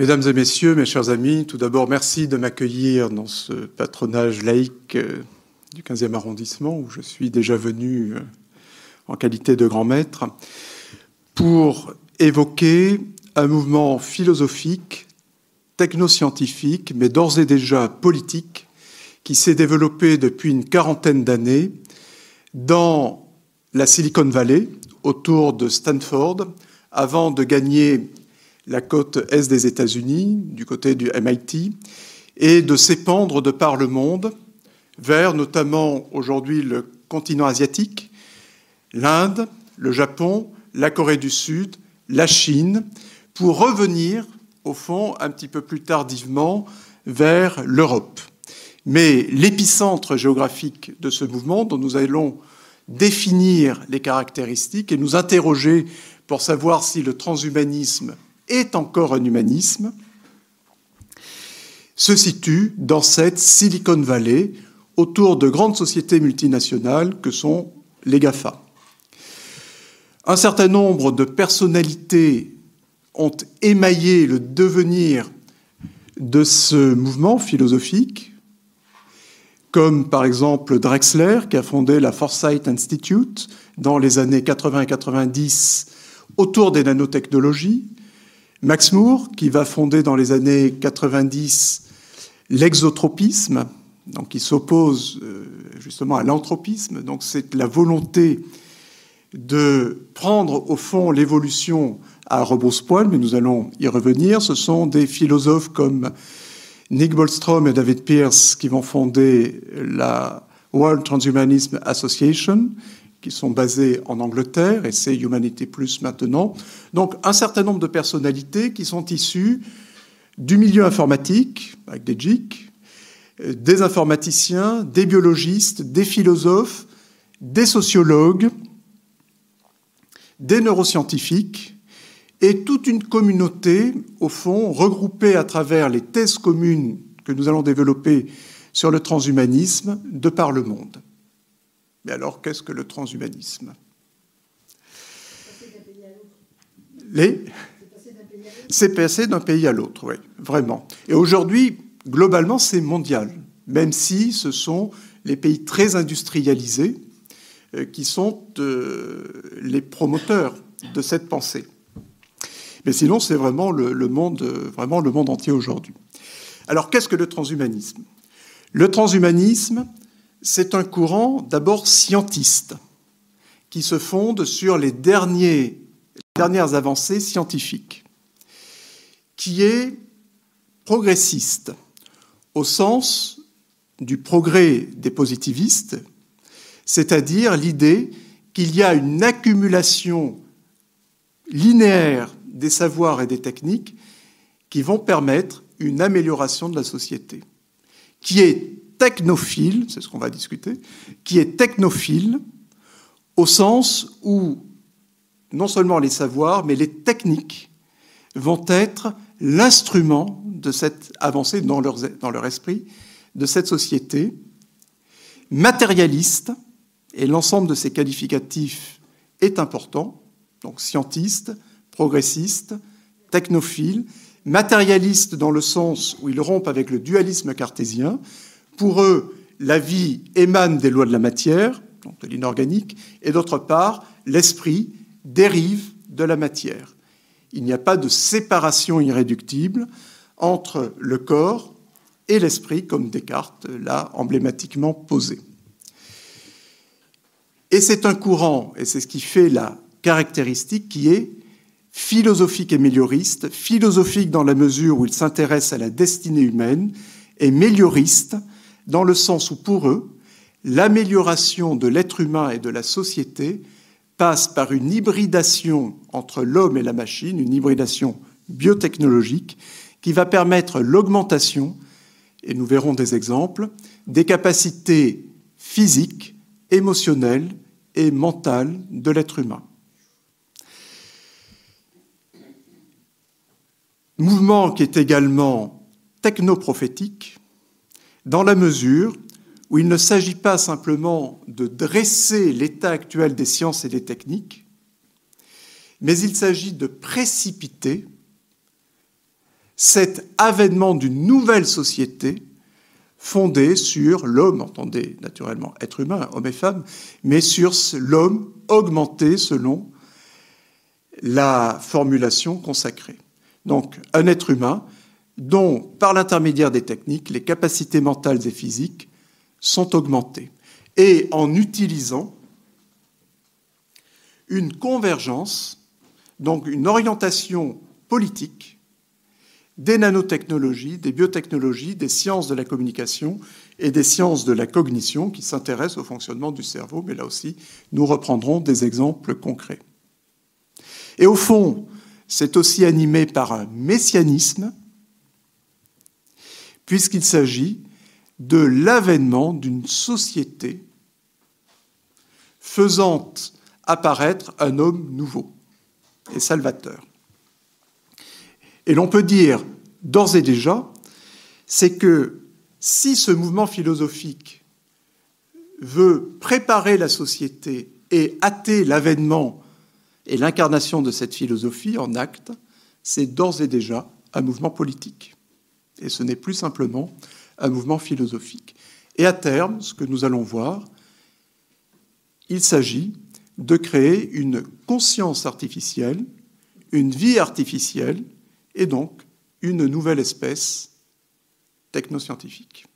Mesdames et messieurs, mes chers amis, tout d'abord, merci de m'accueillir dans ce patronage laïque euh, du 15e arrondissement où je suis déjà venu euh, en qualité de grand maître pour évoquer un mouvement philosophique, technoscientifique, mais d'ores et déjà politique, qui s'est développé depuis une quarantaine d'années dans la Silicon Valley, autour de Stanford, avant de gagner la côte est des États-Unis, du côté du MIT, et de s'épandre de par le monde vers notamment aujourd'hui le continent asiatique, l'Inde, le Japon, la Corée du Sud, la Chine, pour revenir, au fond, un petit peu plus tardivement, vers l'Europe. Mais l'épicentre géographique de ce mouvement, dont nous allons définir les caractéristiques et nous interroger pour savoir si le transhumanisme est encore un humanisme, se situe dans cette Silicon Valley autour de grandes sociétés multinationales que sont les GAFA. Un certain nombre de personnalités ont émaillé le devenir de ce mouvement philosophique, comme par exemple Drexler, qui a fondé la Foresight Institute dans les années 80 et 90 autour des nanotechnologies, Max Moore, qui va fonder dans les années 90 l'exotropisme, qui s'oppose euh, justement à l'anthropisme. Donc c'est la volonté de prendre au fond l'évolution à rebrousse-poil, mais nous allons y revenir. Ce sont des philosophes comme Nick Bostrom et David Pierce qui vont fonder la World Transhumanism Association, qui sont basés en Angleterre, et c'est Humanity Plus maintenant. Donc un certain nombre de personnalités qui sont issues du milieu informatique, avec des GIC, des informaticiens, des biologistes, des philosophes, des sociologues, des neuroscientifiques, et toute une communauté, au fond, regroupée à travers les thèses communes que nous allons développer sur le transhumanisme de par le monde. Mais alors, qu'est-ce que le transhumanisme? Les? C'est passé d'un pays à l'autre, oui, vraiment. Et aujourd'hui, globalement, c'est mondial, même si ce sont les pays très industrialisés euh, qui sont euh, les promoteurs de cette pensée. Mais sinon, c'est vraiment le, monde, vraiment le monde entier aujourd'hui. Alors, qu'est-ce que le transhumanisme? Le transhumanisme, c'est un courant d'abord scientiste qui se fonde sur les, dernières avancées scientifiques, qui est progressiste au sens du progrès des positivistes, c'est-à-dire l'idée qu'il y a une accumulation linéaire des savoirs et des techniques qui vont permettre une amélioration de la société, qui est technophile, c'est ce qu'on va discuter, qui est technophile au sens où non seulement les savoirs, mais les techniques vont être l'instrument de cette avancée dans leur, esprit, de cette société matérialiste, et l'ensemble de ces qualificatifs est important, donc scientiste, progressiste, technophile, matérialiste dans le sens où ils rompent avec le dualisme cartésien, pour eux, la vie émane des lois de la matière, donc de l'inorganique, et d'autre part, l'esprit dérive de la matière. Il n'y a pas de séparation irréductible entre le corps et l'esprit, comme Descartes l'a emblématiquement posé. Et c'est un courant, et c'est ce qui fait la caractéristique, qui est philosophique et mélioriste, philosophique dans la mesure où il s'intéresse à la destinée humaine, et mélioriste dans le sens où pour eux, l'amélioration de l'être humain et de la société passe par une hybridation entre l'homme et la machine, une hybridation biotechnologique qui va permettre l'augmentation, et nous verrons des exemples, des capacités physiques, émotionnelles et mentales de l'être humain. Mouvement qui est également technoprophétique, dans la mesure où il ne s'agit pas simplement de dresser l'état actuel des sciences et des techniques, mais il s'agit de précipiter cet avènement d'une nouvelle société fondée sur l'homme, entendez naturellement être humain, homme et femme, mais sur l'homme augmenté selon la formulation consacrée. Donc un être humain dont, par l'intermédiaire des techniques, les capacités mentales et physiques sont augmentées. Et en utilisant une convergence, donc une orientation politique des nanotechnologies, des biotechnologies, des sciences de la communication et des sciences de la cognition qui s'intéressent au fonctionnement du cerveau, mais là aussi, nous reprendrons des exemples concrets. Et au fond, c'est aussi animé par un messianisme, puisqu'il s'agit de l'avènement d'une société faisant apparaître un homme nouveau et salvateur. Et l'on peut dire d'ores et déjà, c'est que si ce mouvement philosophique veut préparer la société et hâter l'avènement et l'incarnation de cette philosophie en acte, c'est d'ores et déjà un mouvement politique. Et ce n'est plus simplement un mouvement philosophique. Et à terme, ce que nous allons voir, il s'agit de créer une conscience artificielle, une vie artificielle, et donc une nouvelle espèce technoscientifique.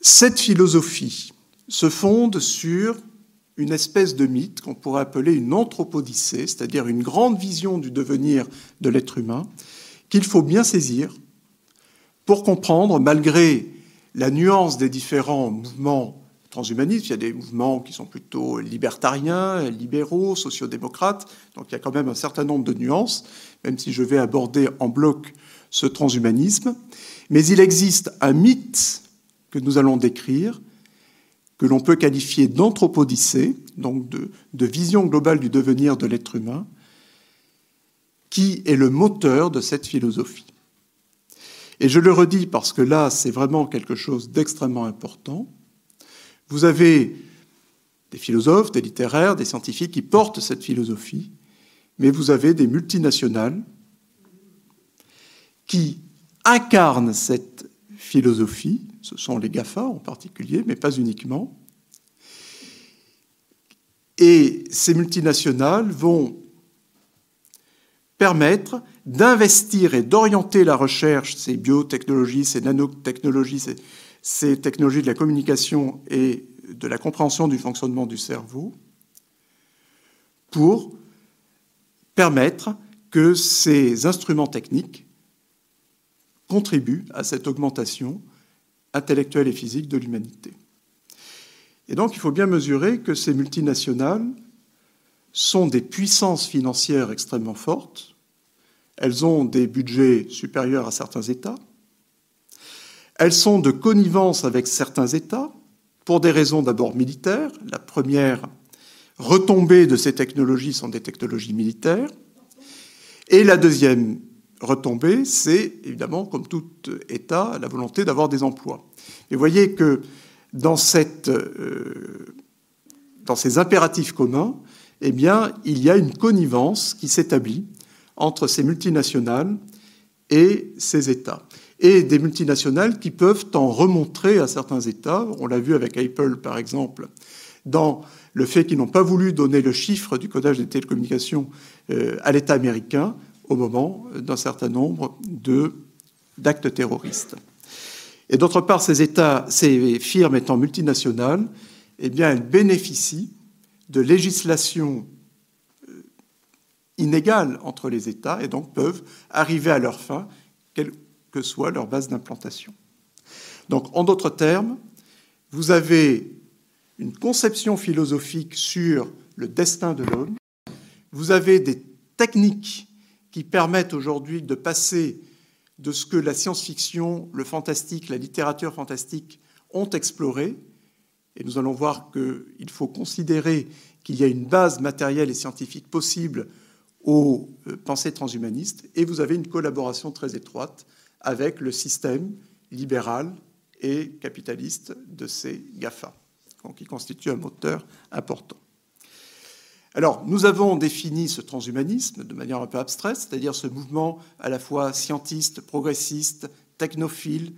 Cette philosophie se fonde sur une espèce de mythe qu'on pourrait appeler une anthropodyssée, c'est-à-dire une grande vision du devenir de l'être humain, qu'il faut bien saisir pour comprendre, malgré la nuance des différents mouvements transhumanistes, il y a des mouvements qui sont plutôt libertariens, libéraux, sociodémocrates, donc il y a quand même un certain nombre de nuances, même si je vais aborder en bloc ce transhumanisme. Mais il existe un mythe que nous allons décrire, que l'on peut qualifier d'anthropodyssée, donc de, de vision globale du devenir de l'être humain, qui est le moteur de cette philosophie. Et je le redis parce que là, c'est vraiment quelque chose d'extrêmement important. Vous avez des philosophes, des littéraires, des scientifiques qui portent cette philosophie, mais vous avez des multinationales qui incarnent cette philosophie, ce sont les GAFA en particulier, mais pas uniquement. Et ces multinationales vont permettre d'investir et d'orienter la recherche, ces biotechnologies, ces nanotechnologies, ces, technologies de la communication et de la compréhension du fonctionnement du cerveau, pour permettre que ces instruments techniques contribuent à cette augmentation intellectuelle et physique de l'humanité. Et donc il faut bien mesurer que ces multinationales sont des puissances financières extrêmement fortes, elles ont des budgets supérieurs à certains États, elles sont de connivence avec certains États, pour des raisons d'abord militaires. La première retombée de ces technologies sont des technologies militaires. Et la deuxième retombée, c'est évidemment, comme tout État, la volonté d'avoir des emplois. Et vous voyez que dans, euh, dans ces impératifs communs, eh bien, il y a une connivence qui s'établit entre ces multinationales et ces États. Et des multinationales qui peuvent en remontrer à certains États. On l'a vu avec Apple, par exemple, dans le fait qu'ils n'ont pas voulu donner le chiffre du codage des télécommunications euh, à l'État américain au moment d'un certain nombre d'actes terroristes. Et d'autre part, ces États, ces firmes étant multinationales, eh bien, elles bénéficient de législations inégales entre les États et donc peuvent arriver à leur fin, quelle que soit leur base d'implantation. Donc, en d'autres termes, vous avez une conception philosophique sur le destin de l'homme, vous avez des techniques qui permettent aujourd'hui de passer de ce que la science-fiction, le fantastique, la littérature fantastique ont exploré, et nous allons voir qu'il faut considérer qu'il y a une base matérielle et scientifique possible aux euh, pensées transhumanistes, et vous avez une collaboration très étroite avec le système libéral et capitaliste de ces GAFA, qui constitue un moteur important. Alors, nous avons défini ce transhumanisme de manière un peu abstraite, c'est-à-dire ce mouvement à la fois scientiste, progressiste, technophile,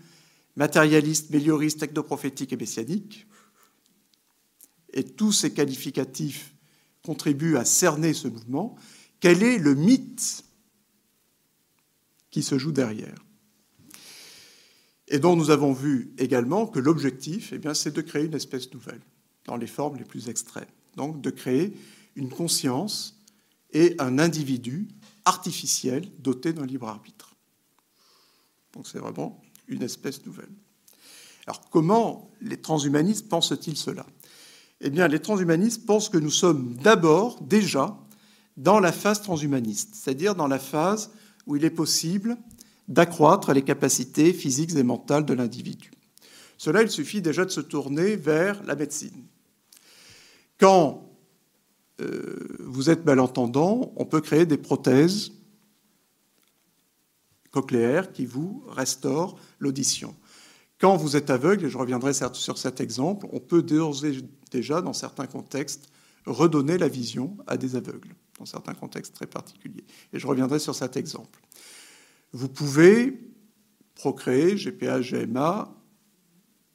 matérialiste, mélioriste, technoprophétique et messianique. Et tous ces qualificatifs contribuent à cerner ce mouvement. Quel est le mythe qui se joue derrière? Et dont nous avons vu également que l'objectif, eh c'est de créer une espèce nouvelle, dans les formes les plus extrêmes. Donc de créer une conscience et un individu artificiel doté d'un libre arbitre. Donc c'est vraiment une espèce nouvelle. Alors comment les transhumanistes pensent-ils cela? Eh bien, les transhumanistes pensent que nous sommes d'abord déjà dans la phase transhumaniste, c'est-à-dire dans la phase où il est possible d'accroître les capacités physiques et mentales de l'individu. Cela, il suffit déjà de se tourner vers la médecine. Quand euh, vous êtes malentendant, on peut créer des prothèses cochléaires qui vous restaurent l'audition. Quand vous êtes aveugle, et je reviendrai sur cet exemple, on peut déjà, dans certains contextes, redonner la vision à des aveugles, dans certains contextes très particuliers. Et je reviendrai sur cet exemple. Vous pouvez procréer GPA, GMA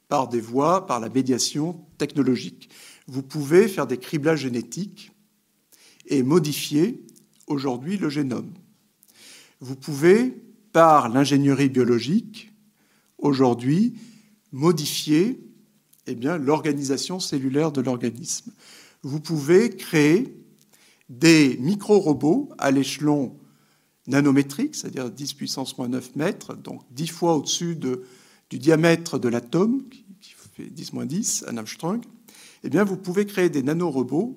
par des voies, par la médiation technologique. Vous pouvez faire des criblages génétiques et modifier aujourd'hui le génome. Vous pouvez par l'ingénierie biologique, aujourd'hui, modifier eh bien, l'organisation cellulaire de l'organisme. Vous pouvez créer des micro-robots à l'échelon nanométrique, c'est-à-dire 10 puissance moins 9 mètres, donc 10 fois au-dessus de, du diamètre de l'atome, qui fait 10 moins 10, un Armstrong. Eh bien, vous pouvez créer des nanorobots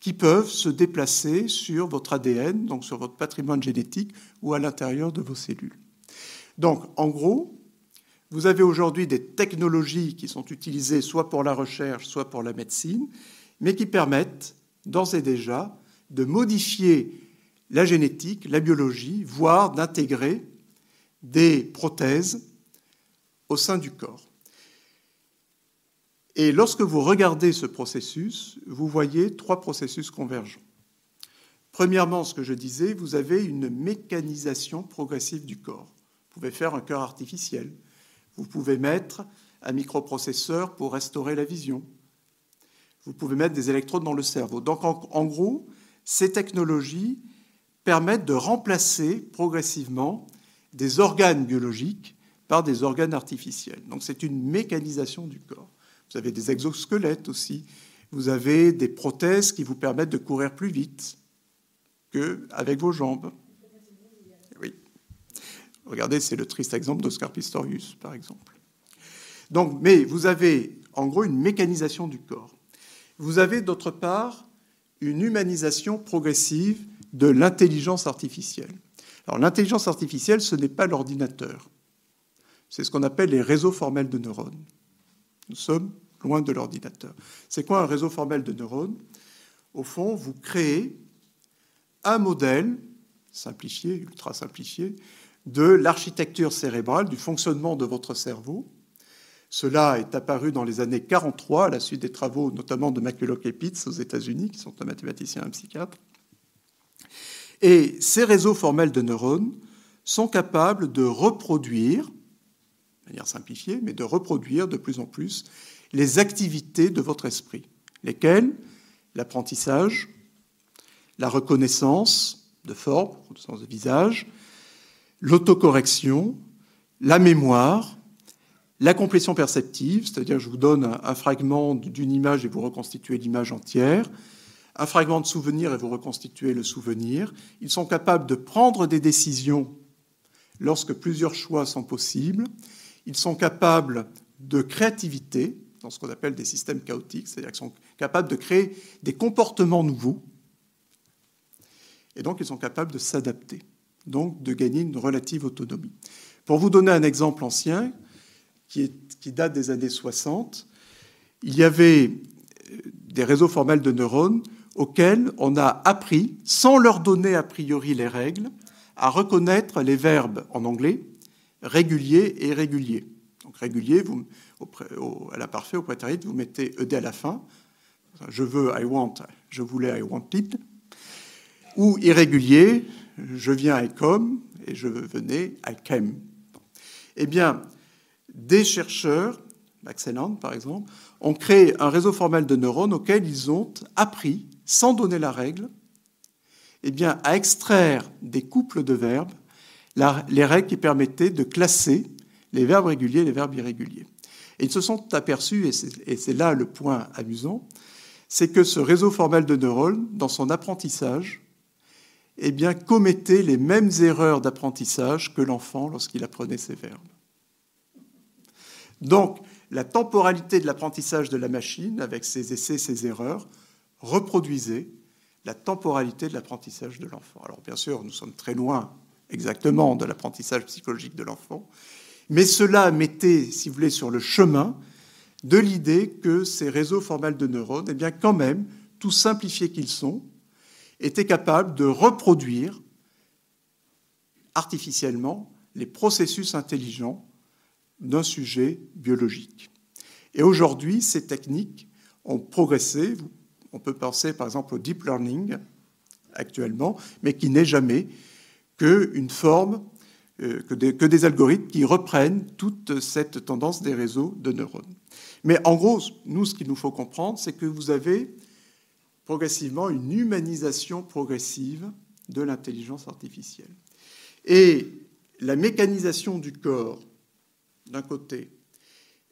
qui peuvent se déplacer sur votre ADN, donc sur votre patrimoine génétique ou à l'intérieur de vos cellules. Donc, en gros, vous avez aujourd'hui des technologies qui sont utilisées soit pour la recherche, soit pour la médecine, mais qui permettent d'ores et déjà de modifier la génétique, la biologie, voire d'intégrer des prothèses au sein du corps. Et lorsque vous regardez ce processus, vous voyez trois processus convergents. Premièrement, ce que je disais, vous avez une mécanisation progressive du corps. Vous pouvez faire un cœur artificiel. Vous pouvez mettre un microprocesseur pour restaurer la vision. Vous pouvez mettre des électrodes dans le cerveau. Donc, en, gros, ces technologies permettent de remplacer progressivement des organes biologiques par des organes artificiels. Donc, c'est une mécanisation du corps. Vous avez des exosquelettes aussi. Vous avez des prothèses qui vous permettent de courir plus vite qu'avec vos jambes. Regardez, c'est le triste exemple d'Oscar Pistorius, par exemple. Mais vous avez en gros une mécanisation du corps. Vous avez d'autre part une humanisation progressive de l'intelligence artificielle. Alors l'intelligence artificielle, ce n'est pas l'ordinateur. C'est ce qu'on appelle les réseaux formels de neurones. Nous sommes loin de l'ordinateur. C'est quoi un réseau formel de neurones? Au fond, vous créez un modèle simplifié, ultra simplifié, de l'architecture cérébrale, du fonctionnement de votre cerveau. Cela est apparu dans les années 43, à la suite des travaux notamment de McCulloch et Pitts aux États-Unis, qui sont un mathématicien et un psychiatre. Et ces réseaux formels de neurones sont capables de reproduire manière simplifiée, mais de reproduire de plus en plus les activités de votre esprit, lesquelles l'apprentissage, la reconnaissance de forme, reconnaissance de visage, l'autocorrection, la mémoire, la complétion perceptive, c'est-à-dire je vous donne un, fragment d'une image et vous reconstituez l'image entière, un fragment de souvenir et vous reconstituez le souvenir. Ils sont capables de prendre des décisions lorsque plusieurs choix sont possibles. Ils sont capables de créativité, dans ce qu'on appelle des systèmes chaotiques, c'est-à-dire qu'ils sont capables de créer des comportements nouveaux, et donc ils sont capables de s'adapter, donc de gagner une relative autonomie. Pour vous donner un exemple ancien, qui, date des années 60, il y avait euh, des réseaux formels de neurones auxquels on a appris, sans leur donner a priori les règles, à reconnaître les verbes en anglais régulier et irrégulier. Donc régulier, vous, à l'imparfait, au prétérit, vous mettez ed à la fin. je veux, I want, je voulais, I wanted, ou irrégulier, je viens, I come, et je venais, I came. Eh bien, des chercheurs, Maxeland par exemple, ont créé un réseau formel de neurones auquel ils ont appris, sans donner la règle, eh bien, à extraire des couples de verbes les règles qui permettaient de classer les verbes réguliers et les verbes irréguliers. Ils se sont aperçus, et c'est là le point amusant, c'est que ce réseau formel de neurones, dans son apprentissage, eh commettait les mêmes erreurs d'apprentissage que l'enfant lorsqu'il apprenait ses verbes. Donc, la temporalité de l'apprentissage de la machine, avec ses essais, ses erreurs, reproduisait la temporalité de l'apprentissage de l'enfant. Alors, bien sûr, nous sommes très loin exactement de l'apprentissage psychologique de l'enfant, mais cela mettait, si vous voulez, sur le chemin de l'idée que ces réseaux formels de neurones, eh bien, quand même, tout simplifiés qu'ils sont, étaient capables de reproduire artificiellement les processus intelligents d'un sujet biologique. Et aujourd'hui, ces techniques ont progressé. On peut penser par exemple au deep learning actuellement, mais qui n'est jamais qu'une forme, euh, que des, que des algorithmes qui reprennent toute cette tendance des réseaux de neurones. Mais en gros, nous, ce qu'il nous faut comprendre, c'est que vous avez progressivement une humanisation progressive de l'intelligence artificielle. Et la mécanisation du corps, d'un côté,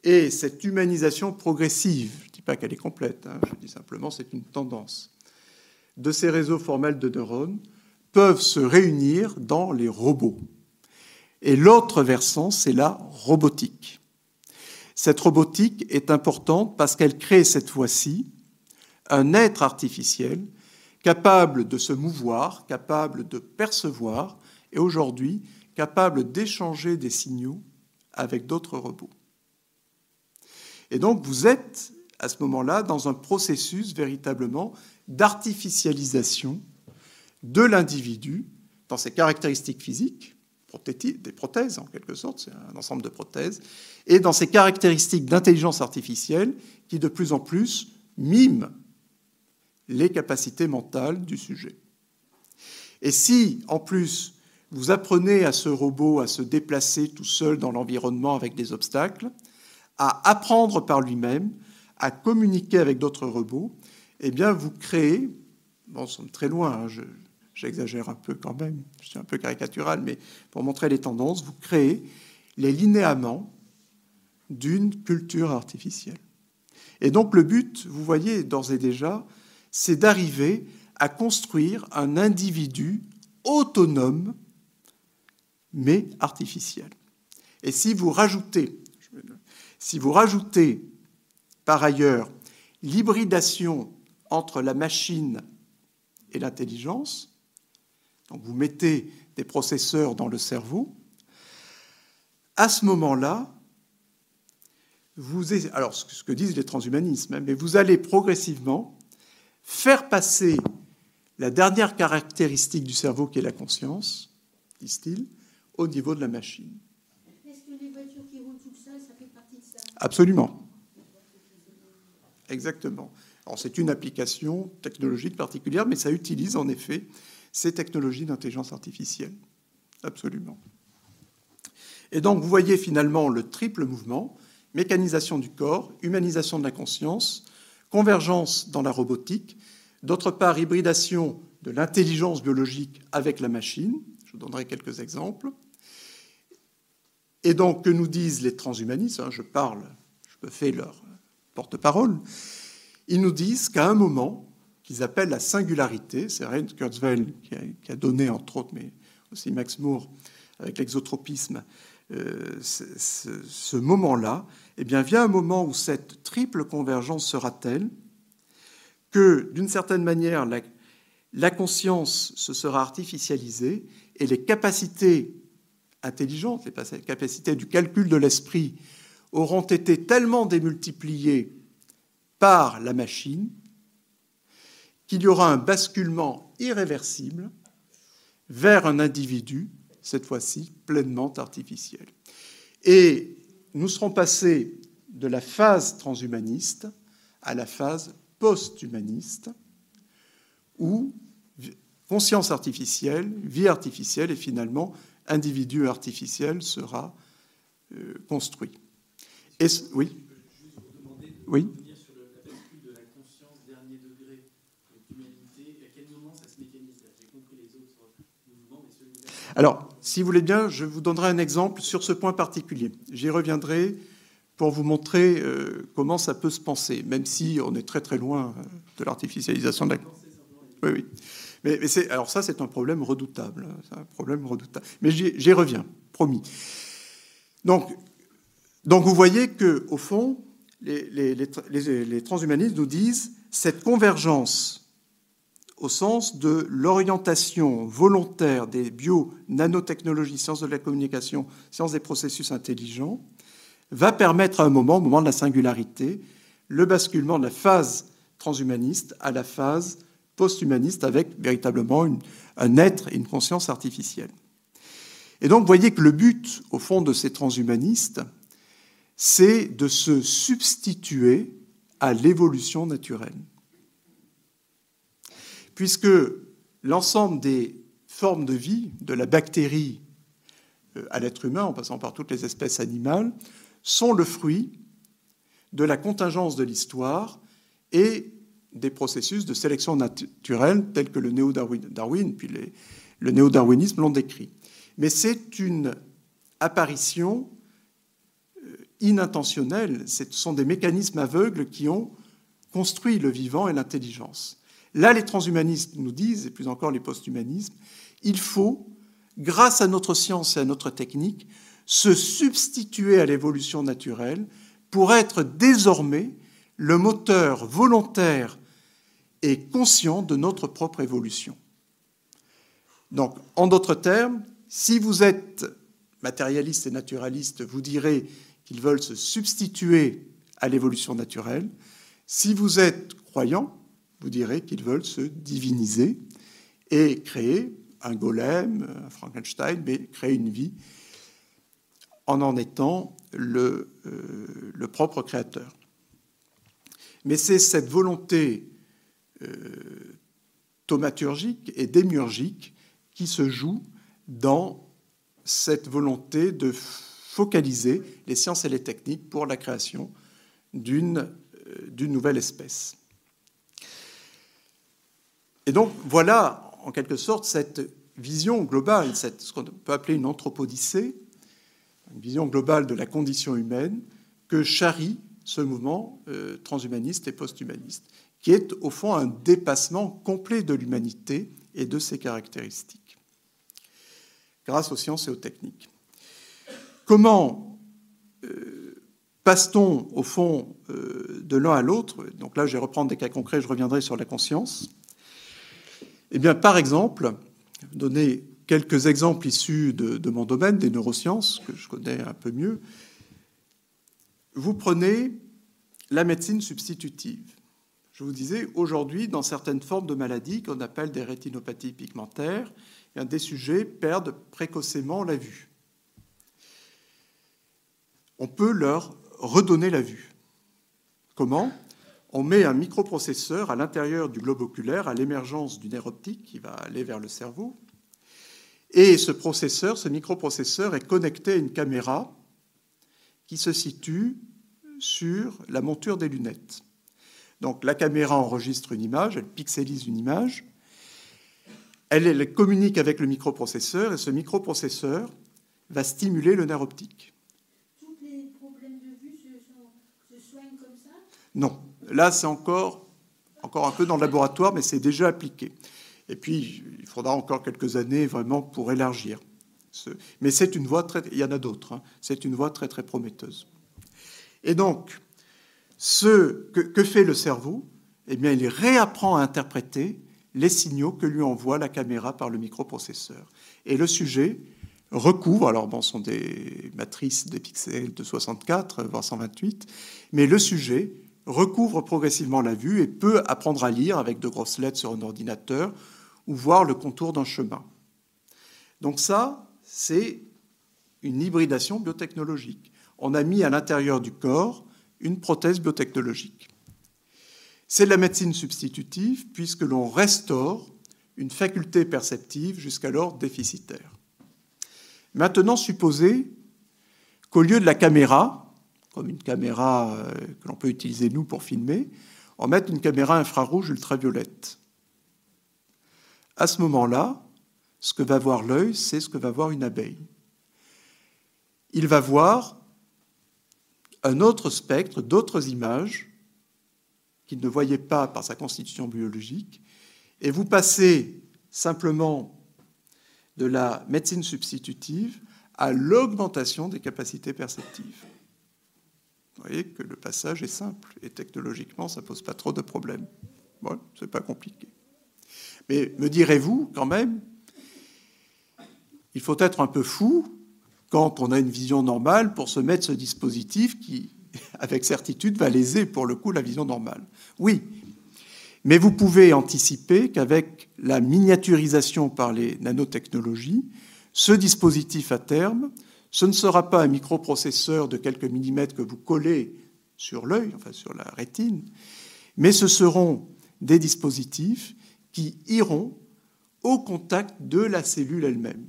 et cette humanisation progressive, je ne dis pas qu'elle est complète, hein, je dis simplement c'est une tendance, de ces réseaux formels de neurones peuvent se réunir dans les robots. Et l'autre versant, c'est la robotique. Cette robotique est importante parce qu'elle crée cette fois-ci un être artificiel capable de se mouvoir, capable de percevoir, et aujourd'hui capable d'échanger des signaux avec d'autres robots. Et donc vous êtes à ce moment-là dans un processus véritablement d'artificialisation de l'individu dans ses caractéristiques physiques, des prothèses en quelque sorte, c'est un ensemble de prothèses, et dans ses caractéristiques d'intelligence artificielle qui de plus en plus miment les capacités mentales du sujet. Et si, en plus, vous apprenez à ce robot à se déplacer tout seul dans l'environnement avec des obstacles, à apprendre par lui-même, à communiquer avec d'autres robots, eh bien, vous créez, bon, nous sommes très loin, hein, j'exagère un peu quand même, je suis un peu caricatural, mais pour montrer les tendances, vous créez les linéaments d'une culture artificielle. Et donc le but, vous voyez d'ores et déjà, c'est d'arriver à construire un individu autonome, mais artificiel. Et si vous rajoutez, si vous rajoutez par ailleurs l'hybridation entre la machine et l'intelligence, donc vous mettez des processeurs dans le cerveau, à ce moment-là, alors ce que disent les transhumanismes, hein, mais vous allez progressivement faire passer la dernière caractéristique du cerveau qui est la conscience, disent-ils, au niveau de la machine. Est-ce que les voitures qui roulent seules, ça fait partie de ça? Absolument. Exactement. Alors c'est une application technologique particulière, mais ça utilise en effet ces technologies d'intelligence artificielle. Absolument. Et donc vous voyez finalement le triple mouvement, mécanisation du corps, humanisation de la conscience, convergence dans la robotique, d'autre part hybridation de l'intelligence biologique avec la machine, je vous donnerai quelques exemples, et donc que nous disent les transhumanistes, hein, je parle, je me fais leur porte-parole, ils nous disent qu'à un moment, qu'ils appellent la singularité, c'est Ray Kurzweil qui a, donné, entre autres, mais aussi Max Moore avec l'exotropisme, euh, ce, moment-là, eh bien, vient un moment où cette triple convergence sera telle que, d'une certaine manière, la, la, conscience se sera artificialisée et les capacités intelligentes, les capacités du calcul de l'esprit auront été tellement démultipliées par la machine qu'il y aura un basculement irréversible vers un individu cette fois-ci pleinement artificielle. Et nous serons passés de la phase transhumaniste à la phase post-humaniste où conscience artificielle, vie artificielle et finalement individu artificiel sera euh, construit. Et, oui Oui Alors, si vous voulez bien, je vous donnerai un exemple sur ce point particulier. J'y reviendrai pour vous montrer euh, comment ça peut se penser, même si on est très très loin euh, de l'artificialisation de la... Oui, oui. Mais, alors ça, c'est un problème redoutable. Hein, un problème redoutable. Mais j'y, reviens, promis. Donc, donc vous voyez que au fond, les, les, les, transhumanistes nous disent cette convergence au sens de l'orientation volontaire des bio-nanotechnologies, sciences de la communication, sciences des processus intelligents, va permettre à un moment, au moment de la singularité, le basculement de la phase transhumaniste à la phase post-humaniste avec véritablement un être et une conscience artificielle. Et donc, vous voyez que le but, au fond, de ces transhumanistes, c'est de se substituer à l'évolution naturelle. Puisque l'ensemble des formes de vie, de la bactérie euh, à l'être humain, en passant par toutes les espèces animales, sont le fruit de la contingence de l'histoire et des processus de sélection naturelle tels que le néo-darwin, puis le néo-darwinisme l'ont décrit. Mais c'est une apparition euh, inintentionnelle, ce sont des mécanismes aveugles qui ont construit le vivant et l'intelligence. Là, les transhumanistes nous disent, et plus encore les post-humanismes, il faut, grâce à notre science et à notre technique, se substituer à l'évolution naturelle pour être désormais le moteur volontaire et conscient de notre propre évolution. Donc, en d'autres termes, si vous êtes matérialiste et naturaliste, vous direz qu'ils veulent se substituer à l'évolution naturelle. Si vous êtes croyant, vous direz qu'ils veulent se diviniser et créer un golem, un Frankenstein, mais créer une vie en en étant le, euh, le propre créateur. Mais c'est cette volonté euh, thaumaturgique et démiurgique qui se joue dans cette volonté de focaliser les sciences et les techniques pour la création d'une euh, nouvelle espèce. Et donc voilà en quelque sorte cette vision globale, cette, ce qu'on peut appeler une anthropodicée, une vision globale de la condition humaine que charrie ce mouvement euh, transhumaniste et posthumaniste, qui est au fond un dépassement complet de l'humanité et de ses caractéristiques, grâce aux sciences et aux techniques. Comment euh, passe-t-on au fond euh, de l'un à l'autre? Donc là, je vais reprendre des cas concrets, je reviendrai sur la conscience. Eh bien, par exemple, donner quelques exemples issus de mon domaine, des neurosciences, que je connais un peu mieux. Vous prenez la médecine substitutive. Je vous disais, aujourd'hui, dans certaines formes de maladies qu'on appelle des rétinopathies pigmentaires, des sujets perdent précocement la vue. On peut leur redonner la vue. Comment? On met un microprocesseur à l'intérieur du globe oculaire à l'émergence du nerf optique qui va aller vers le cerveau. Et ce processeur, ce microprocesseur est connecté à une caméra qui se situe sur la monture des lunettes. Donc la caméra enregistre une image, elle pixelise une image, elle, communique avec le microprocesseur et ce microprocesseur va stimuler le nerf optique. Tous les problèmes de vue se, soignent comme ça? Non. Là, c'est encore, encore un peu dans le laboratoire, mais c'est déjà appliqué. Et puis, il faudra encore quelques années vraiment pour élargir. Mais c'est une voie très... Il y en a d'autres. Hein. C'est une voie très, très prometteuse. Et donc, ce que, fait le cerveau? Eh bien, il réapprend à interpréter les signaux que lui envoie la caméra par le microprocesseur. Et le sujet recouvre, alors bon, ce sont des matrices des pixels de 64, voire 128, mais le sujet recouvre progressivement la vue et peut apprendre à lire avec de grosses lettres sur un ordinateur ou voir le contour d'un chemin. Donc ça, c'est une hybridation biotechnologique. On a mis à l'intérieur du corps une prothèse biotechnologique. C'est la médecine substitutive puisque l'on restaure une faculté perceptive jusqu'alors déficitaire. Maintenant, supposez qu'au lieu de la caméra, comme une caméra euh, que l'on peut utiliser nous pour filmer, on mette une caméra infrarouge ultraviolette. À ce moment-là, ce que va voir l'œil, c'est ce que va voir une abeille. Il va voir un autre spectre, d'autres images qu'il ne voyait pas par sa constitution biologique, et vous passez simplement de la médecine substitutive à l'augmentation des capacités perceptives. Vous voyez que le passage est simple et technologiquement, ça ne pose pas trop de problèmes. Bon, ce n'est pas compliqué. Mais me direz-vous quand même, il faut être un peu fou quand on a une vision normale pour se mettre ce dispositif qui, avec certitude, va léser pour le coup la vision normale. Oui, mais vous pouvez anticiper qu'avec la miniaturisation par les nanotechnologies, ce dispositif à terme, ce ne sera pas un microprocesseur de quelques millimètres que vous collez sur l'œil, enfin sur la rétine, mais ce seront des dispositifs qui iront au contact de la cellule elle-même,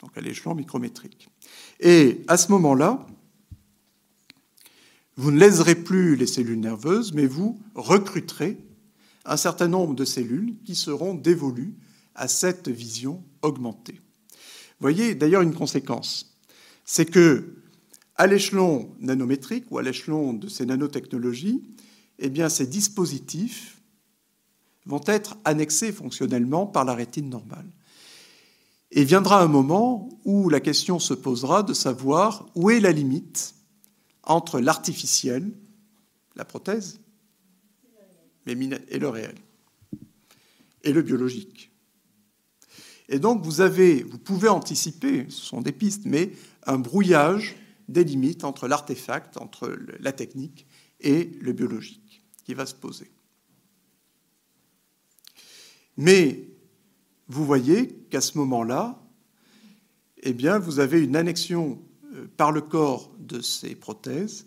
donc à l'échelon micrométrique. Et à ce moment-là, vous ne léserez plus les cellules nerveuses, mais vous recruterez un certain nombre de cellules qui seront dévolues à cette vision augmentée. Voyez d'ailleurs une conséquence, c'est que à l'échelon nanométrique ou à l'échelon de ces nanotechnologies, eh ces dispositifs vont être annexés fonctionnellement par la rétine normale. Et viendra un moment où la question se posera de savoir où est la limite entre l'artificiel, la prothèse, et le réel, et le biologique. Et donc vous, avez, vous pouvez anticiper, ce sont des pistes, mais un brouillage des limites entre l'artefact, entre la technique et le biologique qui va se poser. Mais vous voyez qu'à ce moment-là, eh bien, vous avez une annexion euh, par le corps de ces prothèses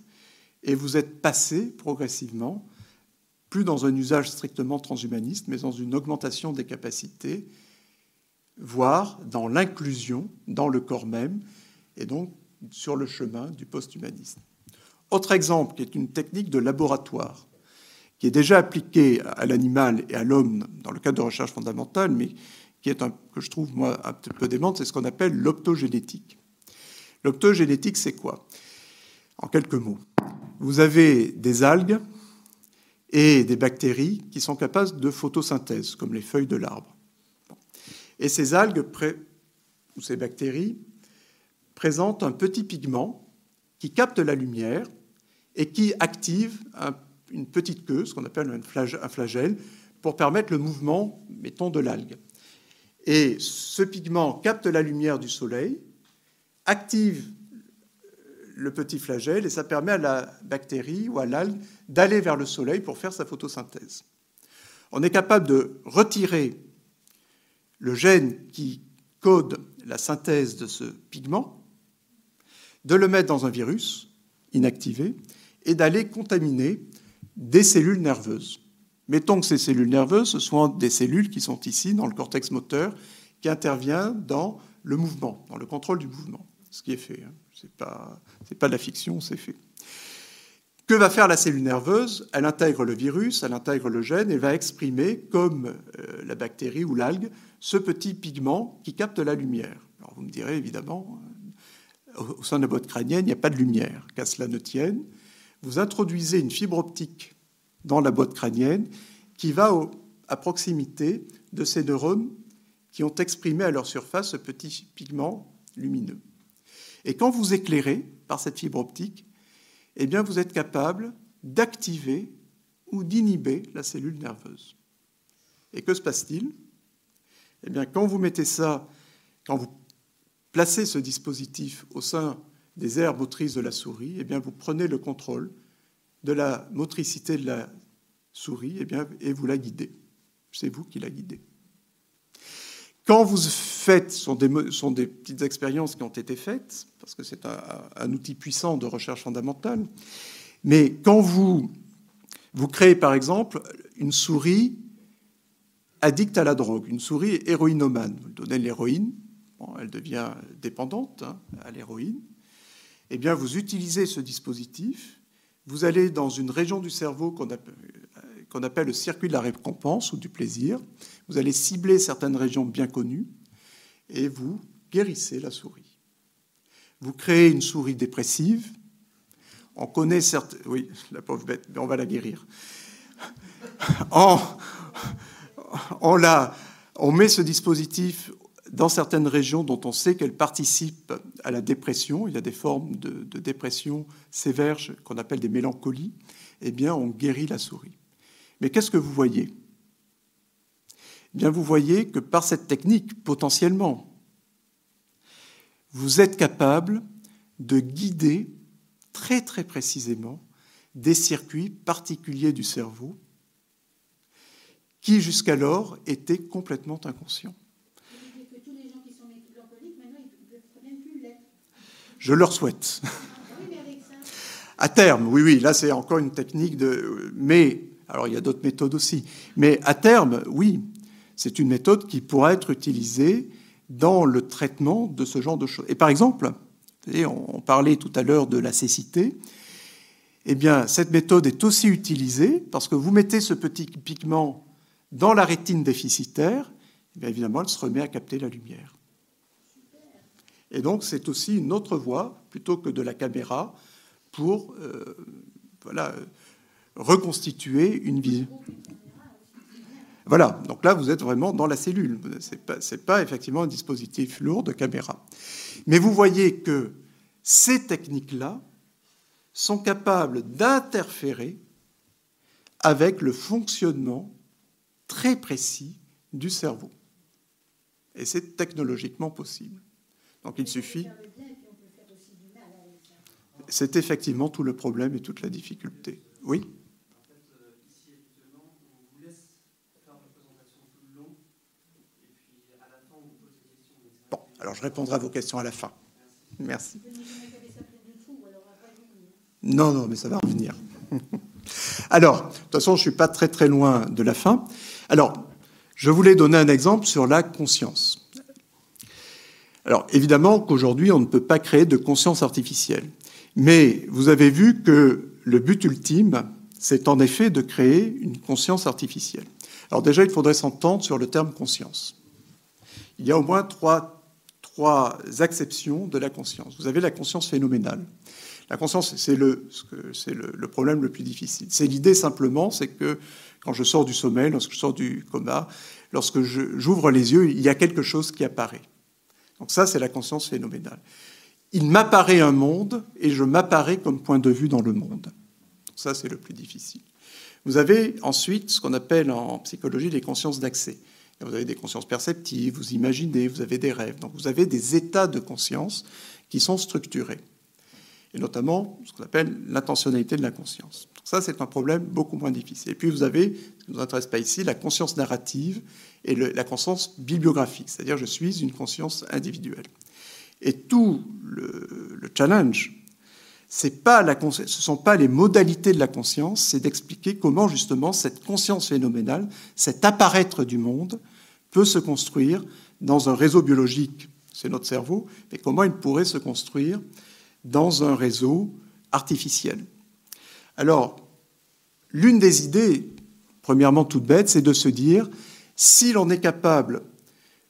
et vous êtes passé progressivement plus dans un usage strictement transhumaniste, mais dans une augmentation des capacités, voire dans l'inclusion dans le corps même, et donc sur le chemin du post-humanisme. Autre exemple, qui est une technique de laboratoire, qui est déjà appliquée à l'animal et à l'homme dans le cadre de recherche fondamentale, mais qui est un, que je trouve moi un peu démente, c'est ce qu'on appelle l'optogénétique. L'optogénétique, c'est quoi? En quelques mots, vous avez des algues et des bactéries qui sont capables de photosynthèse, comme les feuilles de l'arbre. Et ces algues, ou ces bactéries, présentent un petit pigment qui capte la lumière et qui active une petite queue, ce qu'on appelle un flagelle, pour permettre le mouvement, mettons, de l'algue. Et ce pigment capte la lumière du soleil, active le petit flagelle et ça permet à la bactérie ou à l'algue d'aller vers le soleil pour faire sa photosynthèse. On est capable de retirer le gène qui code la synthèse de ce pigment, de le mettre dans un virus inactivé et d'aller contaminer des cellules nerveuses. Mettons que ces cellules nerveuses, ce sont des cellules qui sont ici dans le cortex moteur, qui intervient dans le mouvement, dans le contrôle du mouvement, ce qui est fait. Hein. Ce n'est pas, pas de la fiction, c'est fait. Que va faire la cellule nerveuse? Elle intègre le virus, elle intègre le gène et va exprimer, comme euh, la bactérie ou l'algue, ce petit pigment qui capte la lumière. Alors vous me direz évidemment, euh, au sein de la boîte crânienne, il n'y a pas de lumière, qu'à cela ne tienne. Vous introduisez une fibre optique dans la boîte crânienne qui va à proximité de ces neurones qui ont exprimé à leur surface ce petit pigment lumineux. Et quand vous éclairez par cette fibre optique, eh bien, vous êtes capable d'activer ou d'inhiber la cellule nerveuse. Et que se passe-t-il? Eh bien, quand vous mettez ça, quand vous placez ce dispositif au sein des aires motrices de la souris, eh bien, vous prenez le contrôle de la motricité de la souris eh bien, et vous la guidez. C'est vous qui la guidez. Quand vous faites, ce sont des, sont des petites expériences qui ont été faites, parce que c'est un, outil puissant de recherche fondamentale, mais quand vous, vous créez par exemple une souris addicte à la drogue, une souris héroïnomane. Vous donnez l'héroïne, elle devient dépendante hein, à l'héroïne. Eh bien, vous utilisez ce dispositif, vous allez dans une région du cerveau qu'on appelle, le circuit de la récompense ou du plaisir, vous allez cibler certaines régions bien connues et vous guérissez la souris. Vous créez une souris dépressive. On connaît certes, oui, la pauvre bête, mais on va la guérir. On, on, met ce dispositif dans certaines régions dont on sait qu'elles participent à la dépression. Il y a des formes de, de dépression sévères qu'on appelle des mélancolies. Eh bien, on guérit la souris. Mais qu'est-ce que vous voyez? Eh Bien, vous voyez que par cette technique, potentiellement, vous êtes capable de guider très très précisément des circuits particuliers du cerveau qui jusqu'alors étaient complètement inconscients. Je leur souhaite. À terme, oui, oui, là c'est encore une technique de. Mais, alors il y a d'autres méthodes aussi. Mais à terme, oui, c'est une méthode qui pourra être utilisée dans le traitement de ce genre de choses. Et par exemple, on parlait tout à l'heure de la cécité, eh bien, cette méthode est aussi utilisée parce que vous mettez ce petit pigment dans la rétine déficitaire, eh évidemment, elle se remet à capter la lumière. Et donc, c'est aussi une autre voie, plutôt que de la caméra, pour euh, voilà, reconstituer une vision. Voilà, donc là, vous êtes vraiment dans la cellule. Ce n'est pas, effectivement un dispositif lourd de caméra. Mais vous voyez que ces techniques-là sont capables d'interférer avec le fonctionnement très précis du cerveau. Et c'est technologiquement possible. Donc il suffit. C'est effectivement tout le problème et toute la difficulté. Oui? Alors je répondrai à vos questions à la fin. Merci. Non, non, mais ça va revenir. Alors, de toute façon, je ne suis pas très très loin de la fin. Alors, je voulais donner un exemple sur la conscience. Alors, évidemment qu'aujourd'hui, on ne peut pas créer de conscience artificielle. Mais vous avez vu que le but ultime, c'est en effet de créer une conscience artificielle. Alors déjà, il faudrait s'entendre sur le terme conscience. Il y a au moins trois trois acceptions de la conscience. Vous avez la conscience phénoménale. La conscience, c'est le, le, problème le plus difficile. C'est l'idée simplement, c'est que quand je sors du sommeil, lorsque je sors du coma, lorsque j'ouvre les yeux, il y a quelque chose qui apparaît. Donc ça, c'est la conscience phénoménale. Il m'apparaît un monde et je m'apparais comme point de vue dans le monde. Ça, c'est le plus difficile. Vous avez ensuite ce qu'on appelle en psychologie les consciences d'accès. Vous avez des consciences perceptives, vous imaginez, vous avez des rêves. Donc vous avez des états de conscience qui sont structurés. Et notamment ce qu'on appelle l'intentionnalité de la conscience. Ça, c'est un problème beaucoup moins difficile. Et puis vous avez, ce qui ne nous intéresse pas ici, la conscience narrative et la conscience bibliographique, c'est-à-dire je suis une conscience individuelle. Et tout le, le challenge ce ne sont pas les modalités de la conscience, c'est d'expliquer comment justement cette conscience phénoménale, cet apparaître du monde, peut se construire dans un réseau biologique, c'est notre cerveau, mais comment il pourrait se construire dans un réseau artificiel. Alors, l'une des idées, premièrement toute bête, c'est de se dire, si l'on est capable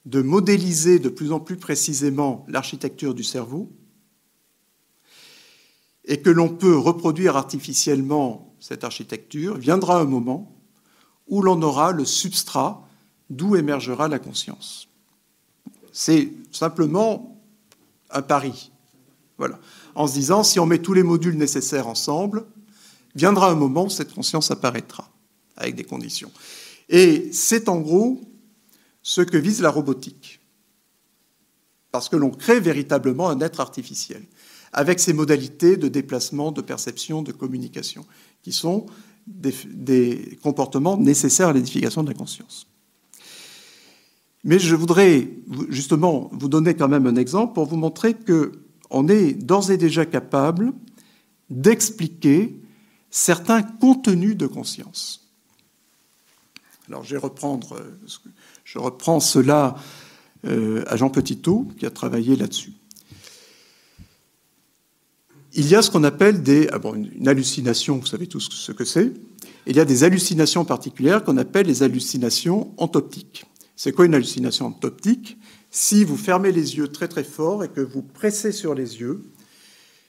de modéliser de plus en plus précisément l'architecture du cerveau, et que l'on peut reproduire artificiellement cette architecture, viendra un moment où l'on aura le substrat d'où émergera la conscience. C'est simplement un pari. Voilà. En se disant, si on met tous les modules nécessaires ensemble, viendra un moment où cette conscience apparaîtra, avec des conditions. Et c'est en gros ce que vise la robotique. Parce que l'on crée véritablement un être artificiel avec ces modalités de déplacement, de perception, de communication, qui sont des, comportements nécessaires à l'édification de la conscience. Mais je voudrais justement vous donner quand même un exemple pour vous montrer qu'on est d'ores et déjà capable d'expliquer certains contenus de conscience. Alors je vais reprendre, euh, je reprends cela euh, à Jean Petitot, qui a travaillé là-dessus. Il y a ce qu'on appelle des, ah une hallucination, vous savez tous ce que c'est. Il y a des hallucinations particulières qu'on appelle les hallucinations entoptiques. C'est quoi une hallucination entoptique? Si vous fermez les yeux très très fort et que vous pressez sur les yeux,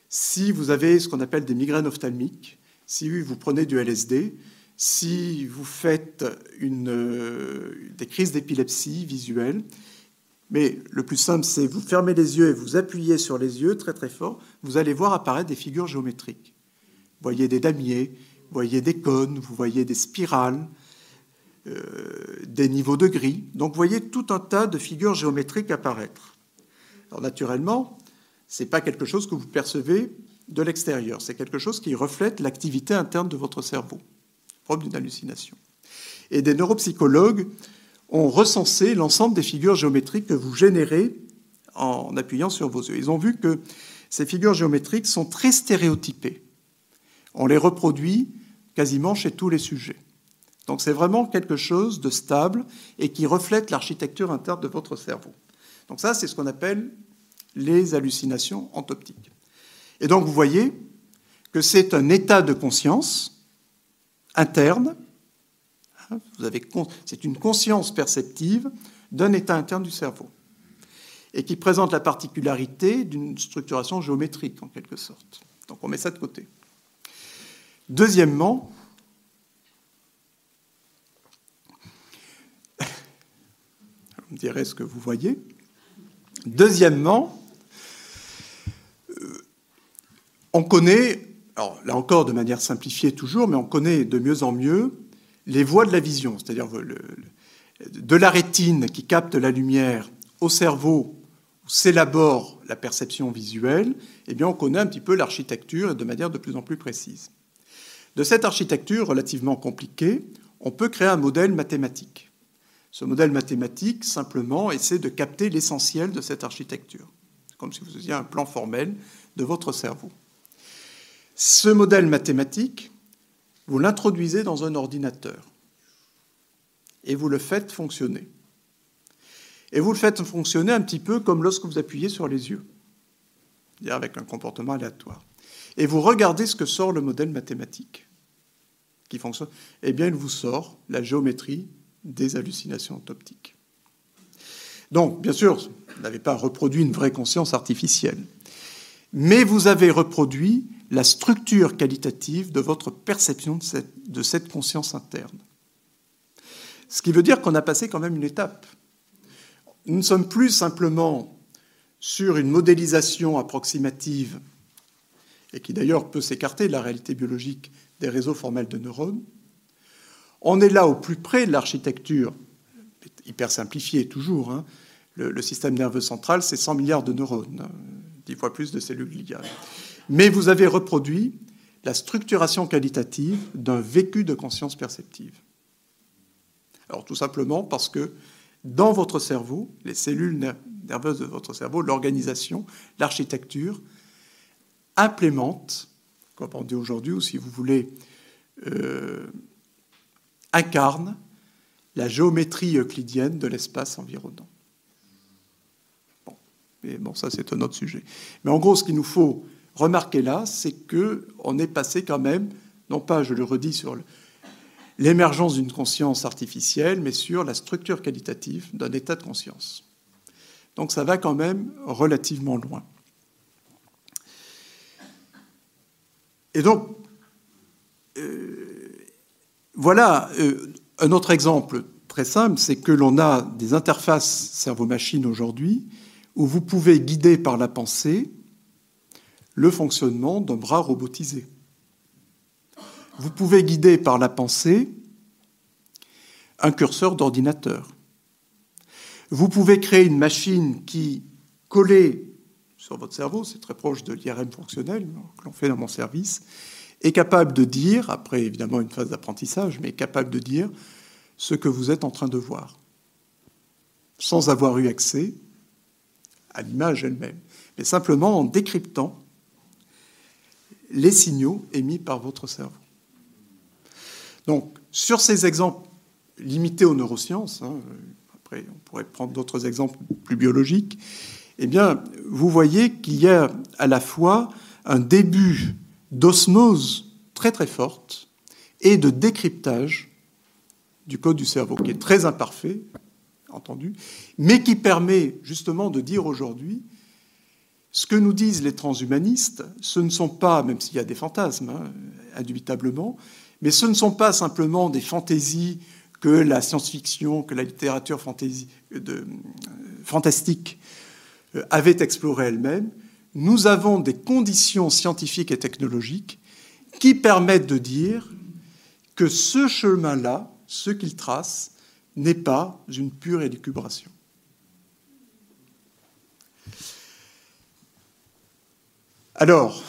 si vous avez ce qu'on appelle des migraines ophtalmiques, si vous prenez du LSD, si vous faites euh, des crises d'épilepsie visuelle, mais le plus simple, c'est vous fermez les yeux et vous appuyez sur les yeux très très fort, vous allez voir apparaître des figures géométriques. Vous voyez des damiers, vous voyez des cônes, vous voyez des spirales, euh, des niveaux de gris. Donc vous voyez tout un tas de figures géométriques apparaître. Alors naturellement, ce n'est pas quelque chose que vous percevez de l'extérieur, c'est quelque chose qui reflète l'activité interne de votre cerveau, propre d'une hallucination. Et des neuropsychologues ont recensé l'ensemble des figures géométriques que vous générez en appuyant sur vos yeux. Ils ont vu que ces figures géométriques sont très stéréotypées. On les reproduit quasiment chez tous les sujets. Donc c'est vraiment quelque chose de stable et qui reflète l'architecture interne de votre cerveau. Donc ça, c'est ce qu'on appelle les hallucinations entoptiques. Et donc vous voyez que c'est un état de conscience interne c'est une conscience perceptive d'un état interne du cerveau et qui présente la particularité d'une structuration géométrique en quelque sorte. Donc on met ça de côté. Deuxièmement, vous me direz ce que vous voyez. Deuxièmement, euh, on connaît, là encore de manière simplifiée toujours, mais on connaît de mieux en mieux les voies de la vision, c'est-à-dire de la rétine qui capte la lumière au cerveau où s'élabore la perception visuelle, eh bien on connaît un petit peu l'architecture de manière de plus en plus précise. De cette architecture relativement compliquée, on peut créer un modèle mathématique. Ce modèle mathématique, simplement, essaie de capter l'essentiel de cette architecture. Comme si vous faisiez un plan formel de votre cerveau. Ce modèle mathématique, vous l'introduisez dans un ordinateur et vous le faites fonctionner. Et vous le faites fonctionner un petit peu comme lorsque vous appuyez sur les yeux, c'est-à-dire avec un comportement aléatoire. Et vous regardez ce que sort le modèle mathématique qui fonctionne. Eh bien, il vous sort la géométrie des hallucinations optiques. Donc, bien sûr, vous n'avez pas reproduit une vraie conscience artificielle, mais vous avez reproduit la structure qualitative de votre perception de cette, conscience interne. Ce qui veut dire qu'on a passé quand même une étape. Nous ne sommes plus simplement sur une modélisation approximative, et qui d'ailleurs peut s'écarter de la réalité biologique des réseaux formels de neurones. On est là au plus près de l'architecture, hyper simplifiée toujours. Hein. Le, système nerveux central, c'est 100 milliards de neurones, hein, dix fois plus de cellules gliales mais vous avez reproduit la structuration qualitative d'un vécu de conscience perceptive. Alors tout simplement parce que dans votre cerveau, les cellules nerveuses de votre cerveau, l'organisation, l'architecture, implémentent, comme on dit aujourd'hui, ou si vous voulez, euh, incarnent la géométrie euclidienne de l'espace environnant. Bon, mais bon, ça c'est un autre sujet. Mais en gros, ce qu'il nous faut remarquez là, c'est qu'on est passé quand même, non pas, je le redis, sur l'émergence d'une conscience artificielle, mais sur la structure qualitative d'un état de conscience. Donc ça va quand même relativement loin. Et donc, euh, voilà euh, un autre exemple très simple, c'est que l'on a des interfaces cerveau-machine aujourd'hui où vous pouvez guider par la pensée le fonctionnement d'un bras robotisé. Vous pouvez guider par la pensée un curseur d'ordinateur. Vous pouvez créer une machine qui, collée sur votre cerveau, c'est très proche de l'IRM fonctionnel que l'on fait dans mon service, est capable de dire, après évidemment une phase d'apprentissage, mais capable de dire ce que vous êtes en train de voir, sans avoir eu accès à l'image elle-même, mais simplement en décryptant les signaux émis par votre cerveau. Donc, sur ces exemples limité aux neurosciences, hein, après on pourrait prendre d'autres exemples plus biologiques, eh bien, vous voyez qu'il y a à la fois un début d'osmose très très forte et de décryptage du code du cerveau, qui est très imparfait, entendu, mais qui permet justement de dire aujourd'hui ce que nous disent les transhumanistes, ce ne sont pas, même s'il y a des fantasmes, hein, indubitablement, mais ce ne sont pas simplement des fantaisies que la science-fiction, que la littérature de, fantastique euh, avait explorées elle-même. Nous avons des conditions scientifiques et technologiques qui permettent de dire que ce chemin-là, ce qu'il trace, n'est pas une pure élucubration. Alors,